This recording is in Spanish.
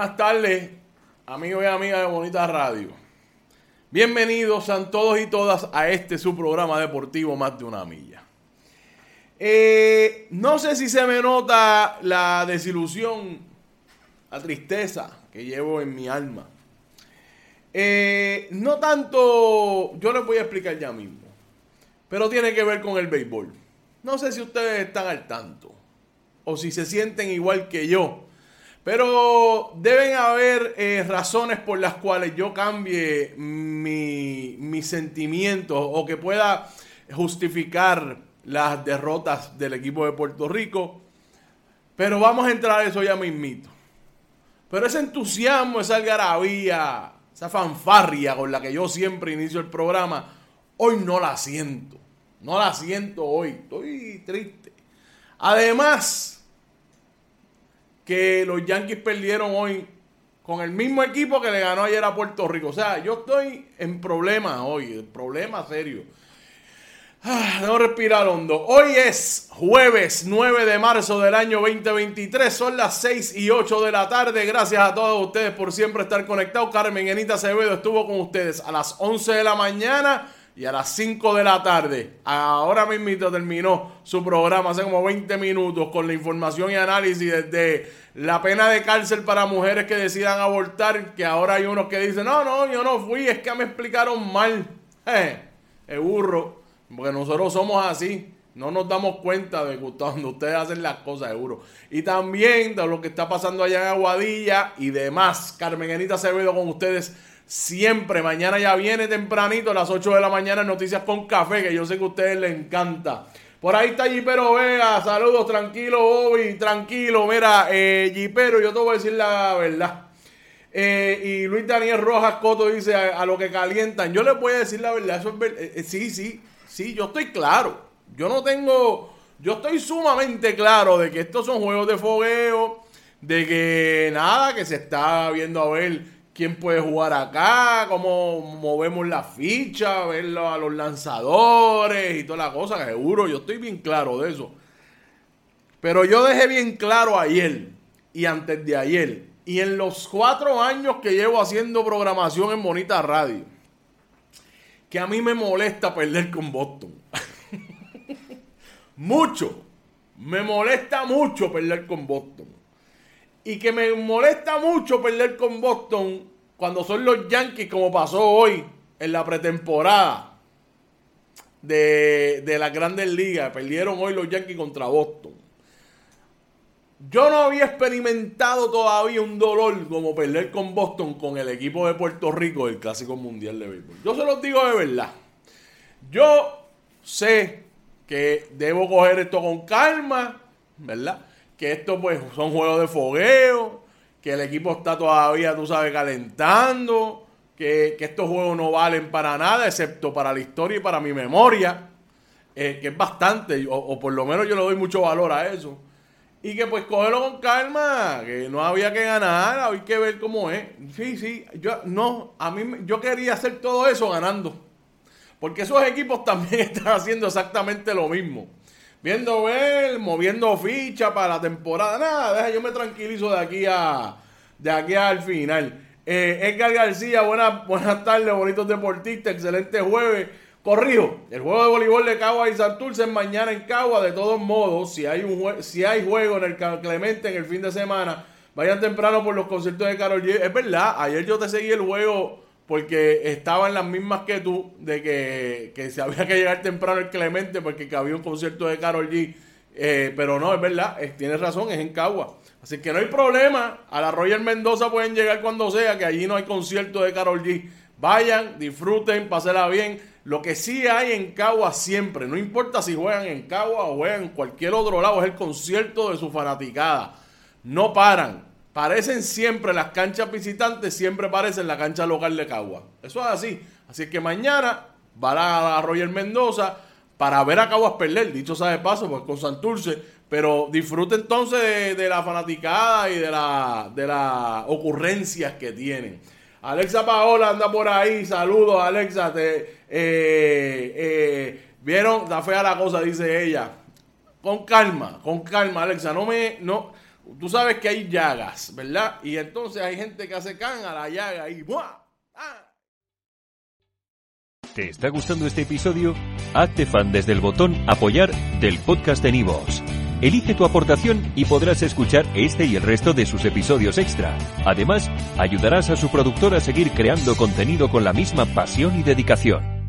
Buenas tardes, amigos y amigas de Bonita Radio. Bienvenidos a todos y todas a este su programa deportivo Más de una milla. Eh, no sé si se me nota la desilusión, la tristeza que llevo en mi alma. Eh, no tanto, yo les voy a explicar ya mismo, pero tiene que ver con el béisbol. No sé si ustedes están al tanto o si se sienten igual que yo pero deben haber eh, razones por las cuales yo cambie mi, mis sentimientos o que pueda justificar las derrotas del equipo de Puerto Rico. Pero vamos a entrar a eso ya mismito. Pero ese entusiasmo, esa algarabía, esa fanfarria con la que yo siempre inicio el programa, hoy no la siento. No la siento hoy. Estoy triste. Además, que los Yankees perdieron hoy con el mismo equipo que le ganó ayer a Puerto Rico. O sea, yo estoy en problemas hoy, problema serio. Ah, no respirar hondo. Hoy es jueves 9 de marzo del año 2023. Son las 6 y 8 de la tarde. Gracias a todos ustedes por siempre estar conectados. Carmen Enita Acevedo estuvo con ustedes a las 11 de la mañana y a las 5 de la tarde, ahora mismo terminó su programa hace como 20 minutos con la información y análisis desde la pena de cárcel para mujeres que decidan abortar, que ahora hay unos que dicen, no, no, yo no fui, es que me explicaron mal. Eh, es burro, porque nosotros somos así. No nos damos cuenta de cuando ustedes hacen las cosas, seguro. Y también de lo que está pasando allá en Aguadilla y demás. Carmen Anita Acevedo con ustedes siempre. Mañana ya viene tempranito a las 8 de la mañana Noticias con Café, que yo sé que a ustedes les encanta. Por ahí está Jipero Vega, saludos, tranquilo, Bobby, tranquilo. Mira, eh, Jipero, yo te voy a decir la verdad. Eh, y Luis Daniel Rojas Coto dice a, lo que calientan. Yo les voy a decir la verdad, eso es eh, eh, sí, sí, sí, yo estoy claro. Yo no tengo, yo estoy sumamente claro de que estos son juegos de fogueo, de que nada, que se está viendo a ver quién puede jugar acá, cómo movemos la ficha, verlo a los lanzadores y toda la cosa, seguro, yo estoy bien claro de eso. Pero yo dejé bien claro ayer y antes de ayer, y en los cuatro años que llevo haciendo programación en Bonita Radio, que a mí me molesta perder con Boston. Mucho. Me molesta mucho perder con Boston. Y que me molesta mucho perder con Boston cuando son los Yankees, como pasó hoy en la pretemporada de, de las grandes ligas. Perdieron hoy los Yankees contra Boston. Yo no había experimentado todavía un dolor como perder con Boston con el equipo de Puerto Rico del Clásico Mundial de Béisbol. Yo se los digo de verdad. Yo sé que debo coger esto con calma, ¿verdad? Que esto pues son juegos de fogueo, que el equipo está todavía, tú sabes, calentando, que, estos juegos no valen para nada, excepto para la historia y para mi memoria, eh, que es bastante, o, por lo menos yo le doy mucho valor a eso. Y que pues cógelo con calma, que no había que ganar, hay que ver cómo es. Sí, sí, yo no, a mí yo quería hacer todo eso ganando. Porque esos equipos también están haciendo exactamente lo mismo viendo ver, moviendo ficha para la temporada. Nada, deja, yo me tranquilizo de aquí a de aquí al final. Eh, Edgar García, buenas, buenas tardes, bonitos deportistas, excelente jueves. Corrijo, el juego de voleibol de Cagua y Santurce es mañana en Cagua. De todos modos, si hay, un si hay juego en el Clemente en el fin de semana, vayan temprano por los conciertos de Carol. Es verdad, ayer yo te seguí el juego porque estaban las mismas que tú, de que, que se había que llegar temprano el Clemente porque había un concierto de Carol G. Eh, pero no, es verdad, tienes razón, es en Cagua. Así que no hay problema. A la Royal Mendoza pueden llegar cuando sea, que allí no hay concierto de Carol G. Vayan, disfruten, pásenla bien. Lo que sí hay en Cagua siempre, no importa si juegan en Cagua o juegan en cualquier otro lado, es el concierto de su fanaticada. No paran. Parecen siempre las canchas visitantes, siempre parecen la cancha local de Cagua. Eso es así. Así que mañana va a la Royal Mendoza para ver a Caguas perder, dicho sea de paso, pues con Santurce. Pero disfrute entonces de, la fanaticada y de, la, de las ocurrencias que tienen. Alexa Paola anda por ahí. Saludos, Alexa. Te, eh, eh, Vieron, está fea la cosa, dice ella. Con calma, con calma, Alexa. No me. No, tú sabes que hay llagas, ¿verdad? Y entonces hay gente que hace can a la llaga y ¡buah! ¡Ah! ¿Te está gustando este episodio? Hazte fan desde el botón Apoyar del podcast de Nivos. Elige tu aportación y podrás escuchar este y el resto de sus episodios extra. Además, ayudarás a su productor a seguir creando contenido con la misma pasión y dedicación.